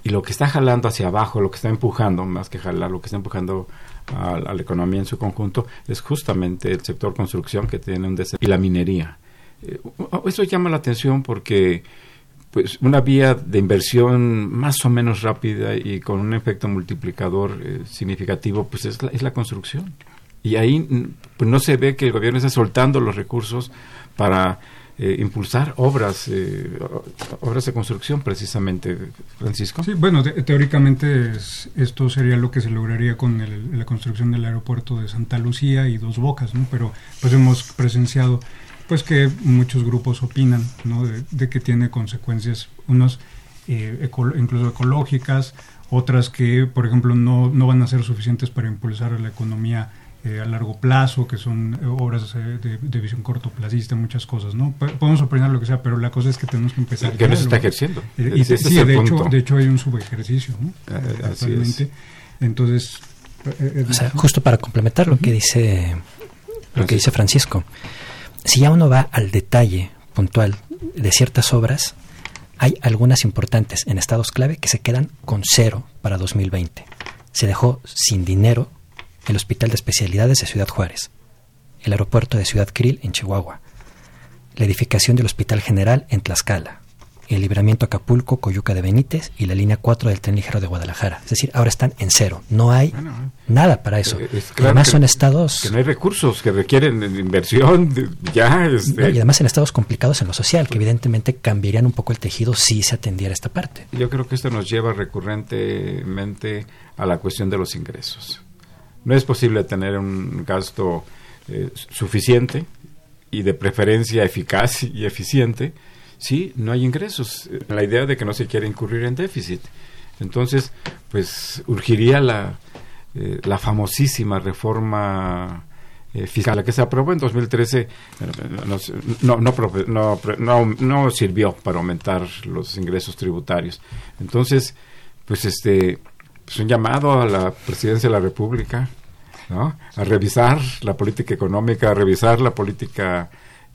Y lo que está jalando hacia abajo, lo que está empujando, más que jalar, lo que está empujando a, la economía en su conjunto, es justamente el sector construcción que tiene un descenso y la minería. Eh, eso llama la atención porque pues una vía de inversión más o menos rápida y con un efecto multiplicador eh, significativo, pues es la, es la construcción. Y ahí pues no se ve que el gobierno está soltando los recursos para eh, impulsar obras, eh, obras de construcción precisamente, Francisco. Sí, bueno, te teóricamente es, esto sería lo que se lograría con el, la construcción del aeropuerto de Santa Lucía y Dos Bocas, ¿no? Pero pues hemos presenciado pues que muchos grupos opinan ¿no? de, que tiene consecuencias, unos eh, eco, incluso ecológicas, otras que, por ejemplo, no, no van a ser suficientes para impulsar la economía eh, a largo plazo, que son eh, obras eh, de, de, visión cortoplacista, muchas cosas, ¿no? P podemos opinar lo que sea, pero la cosa es que tenemos que empezar. Que no se está ejerciendo. y sí, de hecho, de hecho hay un subejercicio, ¿no? actualmente. Entonces, o sea, justo para complementar lo que dice lo que dice Francisco, si ya uno va al detalle puntual de ciertas obras, hay algunas importantes en estados clave que se quedan con cero para 2020. Se dejó sin dinero el Hospital de Especialidades de Ciudad Juárez, el aeropuerto de Ciudad Krill en Chihuahua, la edificación del Hospital General en Tlaxcala, el libramiento Acapulco, Coyuca de Benítez y la línea 4 del tren ligero de Guadalajara. Es decir, ahora están en cero. No hay bueno, nada para eso. Es claro además que, son estados... Que no hay recursos, que requieren inversión, ya... Este... No, y además en estados complicados en lo social, que evidentemente cambiarían un poco el tejido si se atendiera esta parte. Yo creo que esto nos lleva recurrentemente a la cuestión de los ingresos. No es posible tener un gasto eh, suficiente y de preferencia eficaz y eficiente si no hay ingresos. La idea de que no se quiere incurrir en déficit. Entonces, pues urgiría la, eh, la famosísima reforma eh, fiscal que se aprobó en 2013 eh, no, no, no, no, no sirvió para aumentar los ingresos tributarios. Entonces, pues este pues un llamado a la presidencia de la República ¿no? a revisar la política económica, a revisar la política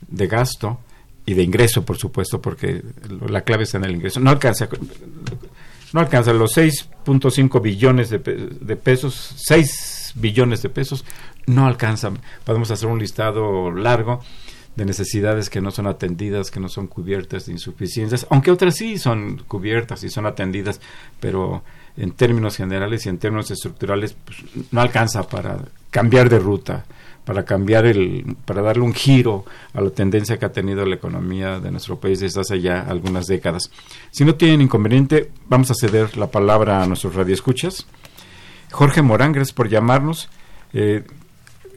de gasto y de ingreso, por supuesto, porque la clave está en el ingreso. No alcanza, no alcanza los 6.5 billones de, de, pesos, 6 billones de pesos, no alcanzan. Podemos hacer un listado largo de necesidades que no son atendidas, que no son cubiertas, de insuficiencias, aunque otras sí son cubiertas y son atendidas, pero en términos generales y en términos estructurales pues, no alcanza para cambiar de ruta, para cambiar el, para darle un giro a la tendencia que ha tenido la economía de nuestro país desde hace ya algunas décadas. Si no tienen inconveniente, vamos a ceder la palabra a nuestros radioescuchas. Jorge Morán, gracias por llamarnos. Eh,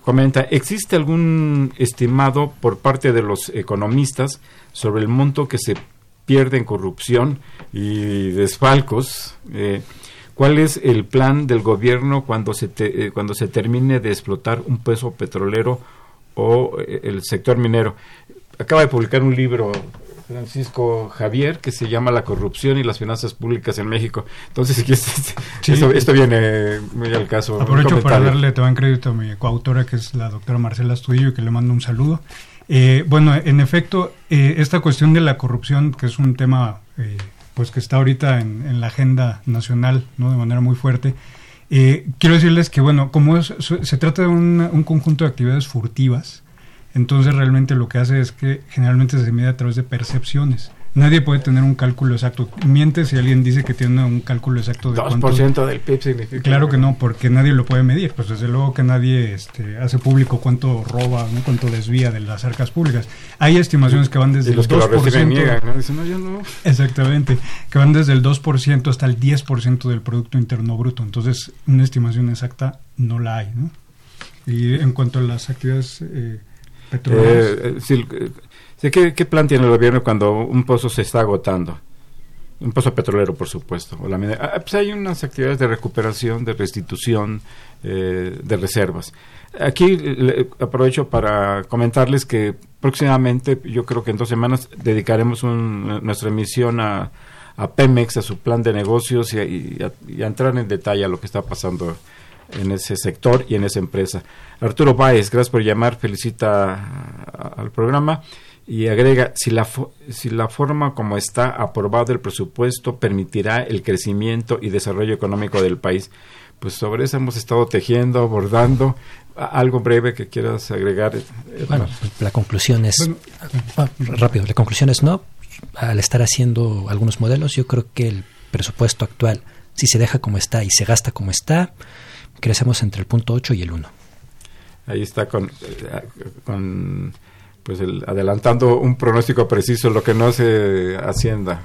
comenta, ¿existe algún estimado por parte de los economistas sobre el monto que se pierde en corrupción y desfalcos? Eh, ¿Cuál es el plan del gobierno cuando se, te, eh, cuando se termine de explotar un peso petrolero o eh, el sector minero. Acaba de publicar un libro Francisco Javier, que se llama La corrupción y las finanzas públicas en México. Entonces, Sí. esto, esto viene muy al caso. Aprovecho para darle también crédito a mi coautora, que es la doctora Marcela Astudillo, que le mando un saludo. Eh, bueno, en efecto, eh, esta cuestión de la corrupción, que es un tema eh, pues que está ahorita en, en la agenda nacional no de manera muy fuerte, eh, quiero decirles que, bueno, como es- se trata de un, un conjunto de actividades furtivas, entonces realmente lo que hace es que generalmente se mide a través de percepciones. Nadie puede tener un cálculo exacto. Miente si alguien dice que tiene un cálculo exacto de cuánto- 2% del PIB significa. Claro que no, porque nadie lo puede medir. Pues desde luego que nadie este, hace público cuánto roba, ¿no? cuánto desvía de las arcas públicas. Hay estimaciones que van desde Y los que el lo 2%. reciben niegan, ¿no? Dicen, no, yo no. Exactamente, que van desde el 2% hasta el 10% del Producto Interno Bruto. Entonces, una estimación exacta no la hay. ¿no? Y en cuanto a las actividades eh. Eh, eh, eh, ¿qué, ¿Qué plan tiene el gobierno cuando un pozo se está agotando? Un pozo petrolero, por supuesto. O la ah, pues hay unas actividades de recuperación, de restitución, eh, de reservas. Aquí le- aprovecho para comentarles que próximamente, yo creo que en dos semanas, dedicaremos un- nuestra emisión a, a Pemex, a su plan de negocios y y a- y a entrar en detalle a lo que está pasando en ese sector y en esa empresa. Arturo Báez, gracias por llamar, felicita al programa y agrega, si la, si la forma como está aprobado el presupuesto permitirá el crecimiento y desarrollo económico del país. Pues sobre eso hemos estado tejiendo, abordando. Algo breve que quieras agregar. Edmar? Bueno, la conclusión es, Bueno, ah, rápido, la conclusión es no. Al estar haciendo algunos modelos, yo creo que el presupuesto actual, si se deja como está y se gasta como está, crecemos entre el punto 8 y el 1. Ahí está con, eh, con pues el, adelantando un pronóstico preciso, lo que no hace Hacienda,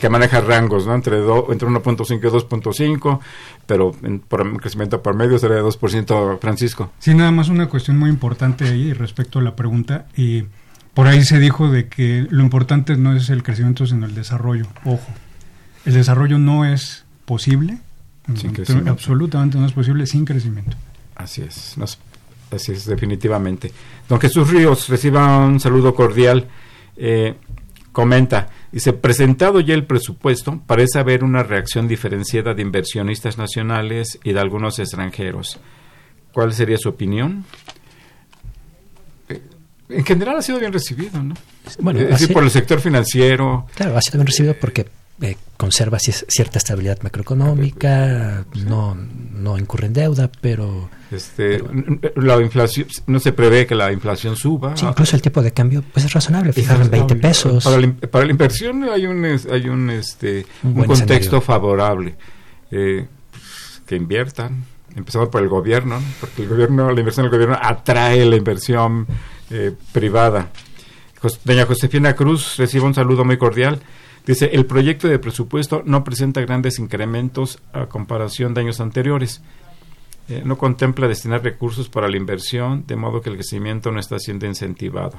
que maneja rangos, ¿no? Entre, do- entre 1.5 y 2.5, pero en, por un crecimiento por medio sería de 2%, Francisco. Sí, nada más una cuestión muy importante ahí respecto a la pregunta. Y por ahí se dijo de que lo importante no es el crecimiento, sino el desarrollo. Ojo, el desarrollo no es posible, Sin crecimiento. absolutamente no es posible sin crecimiento. Así es, nos- así es, definitivamente. Don Jesús Ríos, reciba un saludo cordial. Eh, comenta, dice, presentado ya el presupuesto, parece haber una reacción diferenciada de inversionistas nacionales y de algunos extranjeros. ¿Cuál sería su opinión? Eh, En general ha sido bien recibido, ¿no? Bueno, es decir, por el sector financiero, Claro, ha sido bien recibido porque eh, conserva ci- cierta estabilidad macroeconómica, no, no incurre en deuda, pero este, la inflación, no se prevé que la inflación suba. sí, incluso el tipo de cambio pues es razonable, fijar en 20 pesos. Para la, in- para la inversión hay un hay un este Un un, buen contexto escenario. favorable eh, pues, que inviertan empezamos por el gobierno ¿no? porque el gobierno la inversión del gobierno atrae la inversión eh, privada doña Josefina Cruz recibe un saludo muy cordial dice el proyecto de presupuesto no presenta grandes incrementos a comparación de años anteriores Eh, no contempla destinar recursos para la inversión de modo que el crecimiento no está siendo incentivado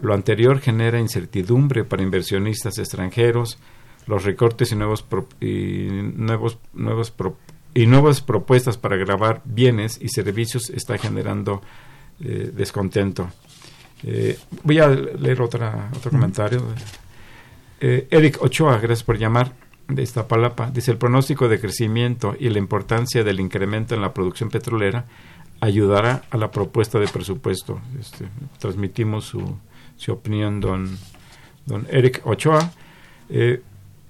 lo anterior genera incertidumbre para inversionistas extranjeros, los recortes y nuevos pro- y nuevos nuevos pro- y nuevas propuestas para grabar bienes y servicios está generando eh, descontento. Eh, voy a leer otra otro comentario. Eh, Eric Ochoa, gracias por llamar de Iztapalapa. Dice el pronóstico de crecimiento y la importancia del incremento en la producción petrolera ayudará a la propuesta de presupuesto. Este, transmitimos su, su opinión, don, don Eric Ochoa. Eh,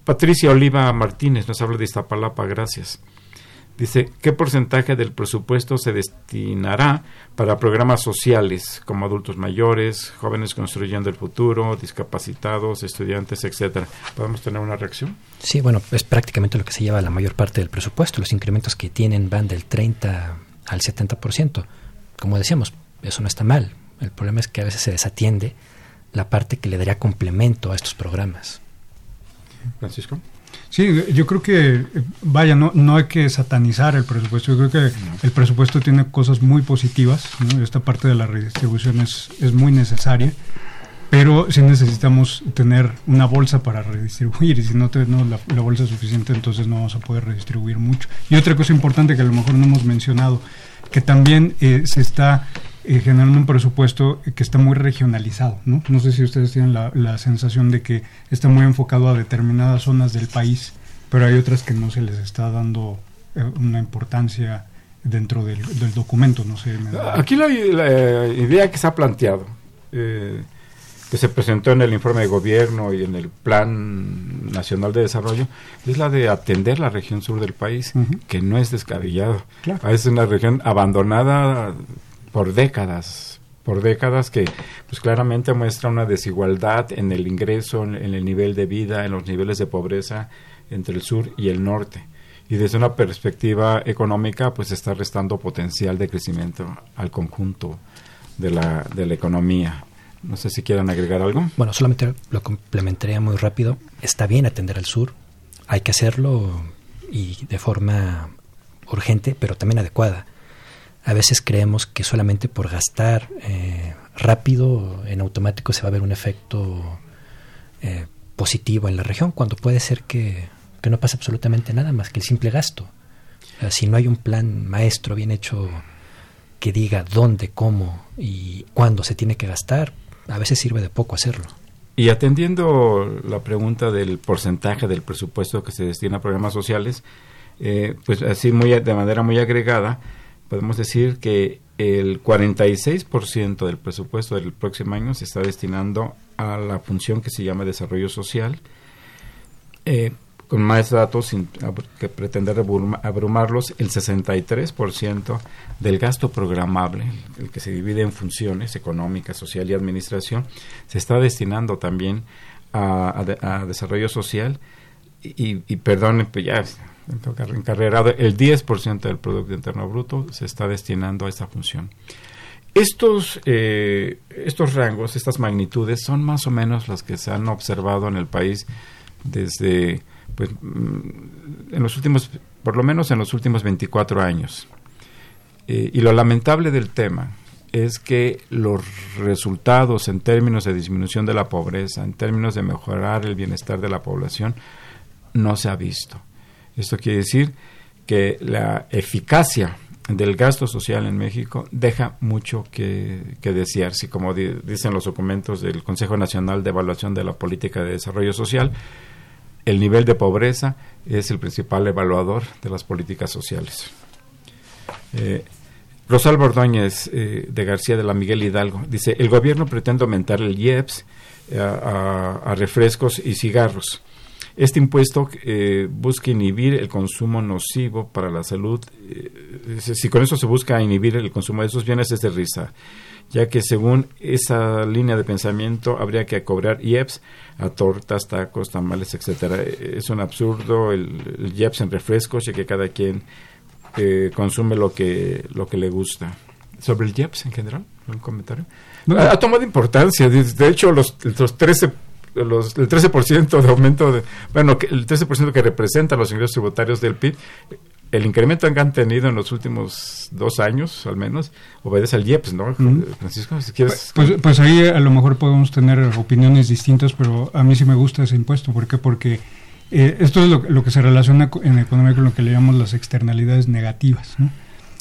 Patricia Oliva Martínez nos habla de Iztapalapa, gracias. Dice, ¿qué porcentaje del presupuesto se destinará para programas sociales como adultos mayores, jóvenes construyendo el futuro, discapacitados, estudiantes, etcétera? ¿Podemos tener una reacción? Sí, bueno, es prácticamente lo que se lleva la mayor parte del presupuesto. Los incrementos que tienen van del 30 al 70%. Como decíamos, eso no está mal. El problema es que a veces se desatiende la parte que le daría complemento a estos programas. Francisco. Sí, yo creo que, vaya, no, no hay que satanizar el presupuesto. Yo creo que el presupuesto tiene cosas muy positivas. ¿no? Esta parte de la redistribución es, es muy necesaria, pero sí necesitamos tener una bolsa para redistribuir. Y si no tenemos la, la bolsa suficiente, entonces no vamos a poder redistribuir mucho. Y otra cosa importante que a lo mejor no hemos mencionado, que también eh, se está eh, generando un presupuesto que está muy regionalizado. ¿no? no sé si ustedes tienen la, la sensación de que está muy enfocado a determinadas zonas del país, pero hay otras que no se les está dando eh, una importancia dentro del, del documento. No sé. Aquí la, la idea que se ha planteado, eh, que se presentó en el informe de gobierno y en el Plan Nacional de Desarrollo, es la de atender la región sur del país, que no es descabellado. Claro. Es una región abandonada por décadas, por décadas que pues claramente muestra una desigualdad en el ingreso, en, el nivel de vida, en los niveles de pobreza entre el sur y el norte. Y desde una perspectiva económica, pues está restando potencial de crecimiento al conjunto de la, de la economía. No sé si quieran agregar algo. Bueno, solamente lo complementaría muy rápido. Está bien atender al sur, hay que hacerlo y de forma urgente, pero también adecuada. A veces creemos que solamente por gastar eh, rápido, en automático, se va a ver un efecto eh, positivo en la región, cuando puede ser que, que no pase absolutamente nada más que el simple gasto. Si no hay un plan maestro bien hecho que diga dónde, cómo y cuándo se tiene que gastar, a veces sirve de poco hacerlo. Y atendiendo la pregunta del porcentaje del presupuesto que se destina a programas sociales, eh, pues así muy de manera muy agregada, podemos decir que el 46% del presupuesto del próximo año se está destinando a la función que se llama desarrollo social. Eh, con más datos, sin que pretender abruma- abrumarlos, el 63% del gasto programable, el que se divide en funciones económicas, social y administración, se está destinando también a, a de- a desarrollo social y, y perdonen, pues ya encarrerado, el 10% del Producto Interno Bruto se está destinando a esta función. Estos, eh, estos rangos, estas magnitudes, son más o menos las que se han observado en el país desde, pues, mm, en los últimos, por lo menos en los últimos 24 años. Eh, y lo lamentable del tema es que los resultados en términos de disminución de la pobreza, en términos de mejorar el bienestar de la población, no se ha visto. Esto quiere decir que la eficacia del gasto social en México deja mucho que, que desear. Si como di- dicen los documentos del Consejo Nacional de Evaluación de la Política de Desarrollo Social, el nivel de pobreza es el principal evaluador de las políticas sociales. Eh, Rosalba Ordóñez eh, de García de la Miguel Hidalgo dice, el gobierno pretende aumentar el IEPS eh, a refrescos y cigarros. Este impuesto eh, busca inhibir el consumo nocivo para la salud. eh, si con eso se busca inhibir el consumo de esos bienes es de risa, ya que según esa línea de pensamiento habría que cobrar IEPS a tortas, tacos, tamales, etcétera. Eh, Es un absurdo el, el IEPS en refrescos, ya que cada quien eh, consume lo que lo que le gusta. Sobre el IEPS en general, un comentario. No. ha, tomado importancia. De, de hecho, los, los 13 los, el 13% de aumento, de, bueno, que el 13% que representa los ingresos tributarios del PIB, el incremento que han tenido en los últimos dos años, al menos, obedece al IEPS, ¿no? Francisco, si quieres... Pues, pues ahí a lo mejor podemos tener opiniones distintas, pero a mí sí me gusta ese impuesto. ¿Por qué? Porque eh, esto es lo, lo que se relaciona en economía con lo que le llamamos las externalidades negativas. ¿no?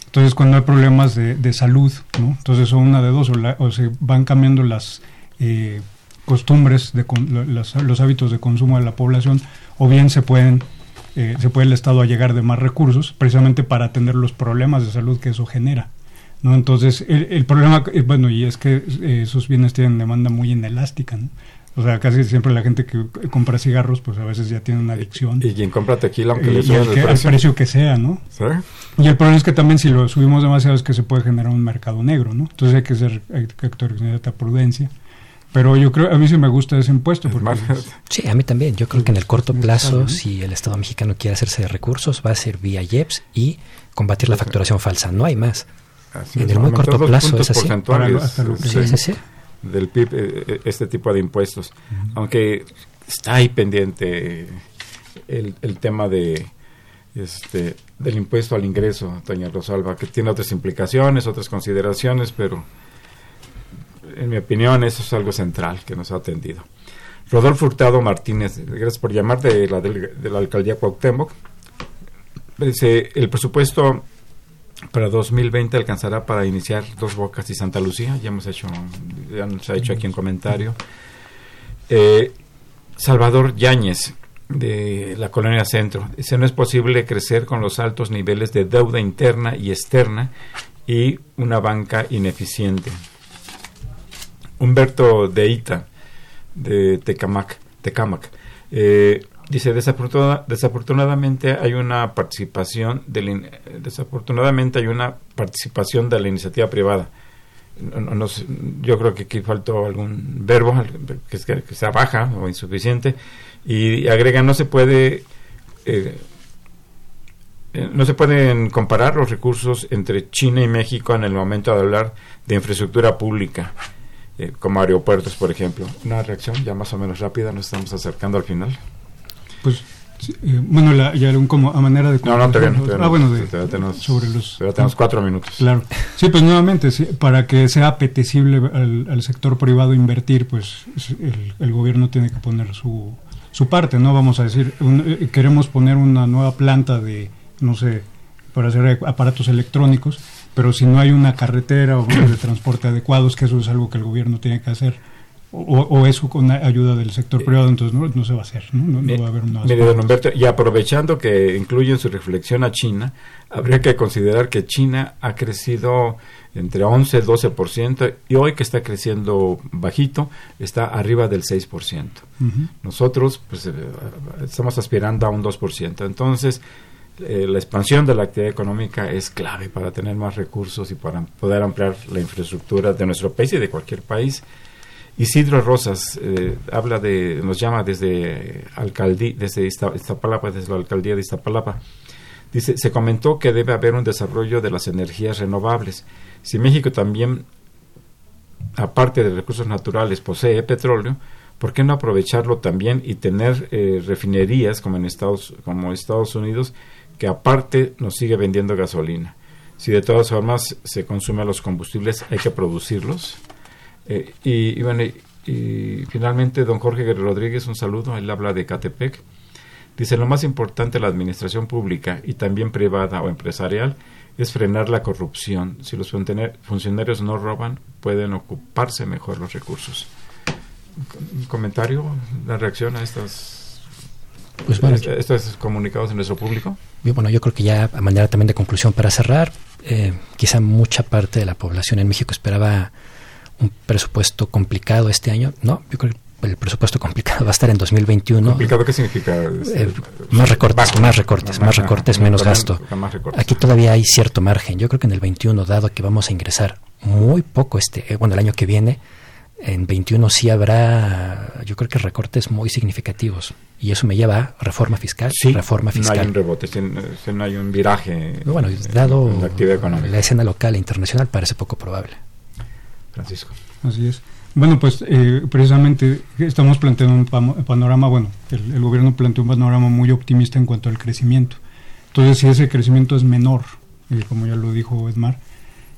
Entonces, cuando hay problemas de, de salud, ¿no? entonces son una de dos, o, la- o se van cambiando las eh, costumbres, de con- las- los hábitos de consumo de la población, o bien se pueden eh, se puede el Estado allegar de más recursos precisamente para atender los problemas de salud que eso genera. ¿no? Entonces, el, el problema, eh, bueno, y es que eh, esos bienes tienen demanda muy inelástica, ¿no? O sea, casi siempre la gente que compra cigarros, pues a veces ya tiene una adicción. Y quien compra tequila, aunque le suban el el precio. precio que sea, ¿no? ¿Sí? Y el problema es que también si lo subimos demasiado es que se puede generar un mercado negro, ¿no? Entonces hay que ser, hay que actuar con cierta prudencia. Pero yo creo, a mí sí me gusta ese impuesto Es porque más, Sí, a mí también. Yo creo que en el corto plazo, si el Estado mexicano quiere hacerse de recursos, va a ser vía IEPS y combatir la facturación falsa. No hay más. así En es, el muy corto plazo es así. Para- hasta Sí, sí, sí. del PIB eh, eh, este tipo de impuestos. Aunque está ahí pendiente el, el tema de este del impuesto al ingreso, doña Rosalba, que tiene otras implicaciones, otras consideraciones, pero en mi opinión eso es algo central que nos ha atendido. Rodolfo Hurtado Martínez, gracias por llamar de la, de la alcaldía Cuauhtémoc. Dice, el presupuesto para 2020 alcanzará para iniciar Dos Bocas y Santa Lucía, ya hemos hecho, ya nos ha hecho aquí un comentario. Eh, Salvador Yáñez, de la colonia Centro, dice, no es posible crecer con los altos niveles de deuda interna y externa y una banca ineficiente. Humberto Deita, de Tecamac, Tecamac eh, dice desafortunadamente hay una participación del desafortunadamente hay una participación de la iniciativa privada yo creo que aquí faltó algún verbo que, que, sea baja o insuficiente y agrega no se puede eh, eh, no se pueden comparar los recursos entre China y México en el momento de hablar de infraestructura pública eh, como aeropuertos por ejemplo una reacción ya más o menos rápida nos estamos acercando al final pues eh, bueno, la, ya como a manera de... No, no, todavía Ah, bueno, de, tenemos, sobre los... tenemos cuatro minutos. Claro. Sí, pues nuevamente, para que sea apetecible al, sector privado invertir, pues el, gobierno tiene que poner su, su parte, ¿no? Vamos a decir, eh, queremos poner una nueva planta de, no sé, para hacer aparatos electrónicos, pero si no hay una carretera o de transporte adecuados, que eso es algo que el gobierno tiene que hacer, o, eso con ayuda del sector privado, entonces no, se va a hacer, ¿no? va a haber una... Mire, don Humberto, y aprovechando que incluye en su reflexión a China, habría que considerar que China ha crecido entre 11 y 12% y hoy que está creciendo bajito, está arriba del 6%. Nosotros pues, eh, estamos aspirando a un 2%. Entonces, eh, la expansión de la actividad económica es clave para tener más recursos y para poder ampliar la infraestructura de nuestro país y de cualquier país Isidro Rosas eh, habla de, nos llama desde alcaldía, desde Iztapalapa, desde la alcaldía de Iztapalapa. Dice, se comentó que debe haber un desarrollo de las energías renovables. Si México también, aparte de recursos naturales, posee petróleo, ¿por qué no aprovecharlo también y tener eh, refinerías como en Estados, como Estados Unidos, que aparte nos sigue vendiendo gasolina? Si de todas formas se consumen los combustibles, hay que producirlos eh, y, finalmente, don Jorge Guerrero Rodríguez, un saludo, él habla de Catepec. Dice, lo más importante de la administración pública y también privada o empresarial es frenar la corrupción. Si los funcionarios no roban, pueden ocuparse mejor los recursos. ¿Un comentario, la reacción a estas, pues estos comunicados en nuestro público? Bueno, yo creo que ya a manera también de conclusión para cerrar, eh, quizá mucha parte de la población en México esperaba un presupuesto complicado este año. No, yo creo que el presupuesto complicado va a estar en 2021. ¿Complicado qué significa? Eh, más recortes, más recortes, más recortes, menos gasto. Aquí todavía hay cierto margen. Yo creo que en el 21, dado que vamos a ingresar muy poco este, eh, bueno, el año que viene, en 21 sí habrá, yo creo que recortes muy significativos. Y eso me lleva a reforma fiscal. Sí, reforma fiscal. No hay un rebote, no hay un viraje. Bueno, dado la escena local e internacional, parece poco probable. Francisco. Así es. Bueno, pues eh, precisamente estamos planteando un panorama, bueno, el, gobierno plantea un panorama muy optimista en cuanto al crecimiento. Entonces, si ese crecimiento es menor, eh, como ya lo dijo Edmar,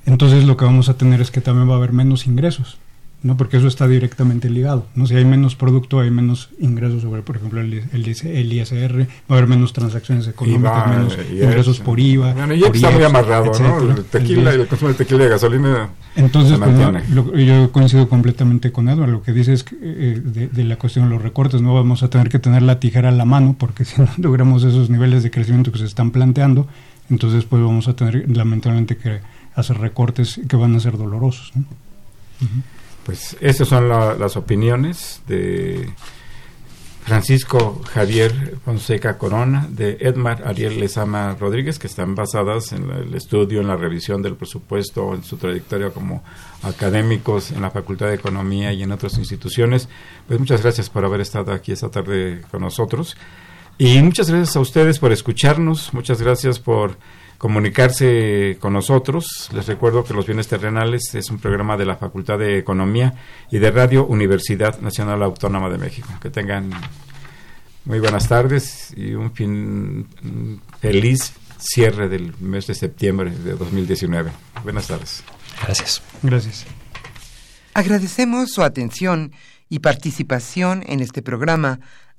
entonces lo que vamos a tener es que también va a haber menos ingresos. ¿No? Porque eso está directamente ligado, ¿no? Si hay menos producto, hay menos ingresos sobre, por ejemplo, el, el, ISR, va a haber menos transacciones económicas, menos ingresos por IVA. Bueno, y está muy amarrado, ¿no? El tequila, el, consumo de tequila y de gasolina Entonces, pues, yo coincido completamente con Edward, lo que dice es que, eh, de, la cuestión de los recortes, no vamos a tener que tener la tijera a la mano, porque si no logramos esos niveles de crecimiento que se están planteando, entonces pues vamos a tener lamentablemente que hacer recortes que van a ser dolorosos, ¿no? Pues esas son las opiniones de Francisco Javier Fonseca Corona, de Edmar Ariel Lezama Rodríguez, que están basadas en el estudio, en la revisión del presupuesto, en su trayectoria como académicos en la Facultad de Economía y en otras instituciones. Pues muchas gracias por haber estado aquí esta tarde con nosotros. Y muchas gracias a ustedes por escucharnos, muchas gracias por comunicarse con nosotros. Les recuerdo que Los Bienes Terrenales es un programa de la Facultad de Economía y de Radio Universidad Nacional Autónoma de México. Que tengan muy buenas tardes y un fin feliz cierre del mes de septiembre de 2019. Buenas tardes. Gracias. Gracias. Agradecemos su atención y participación en este programa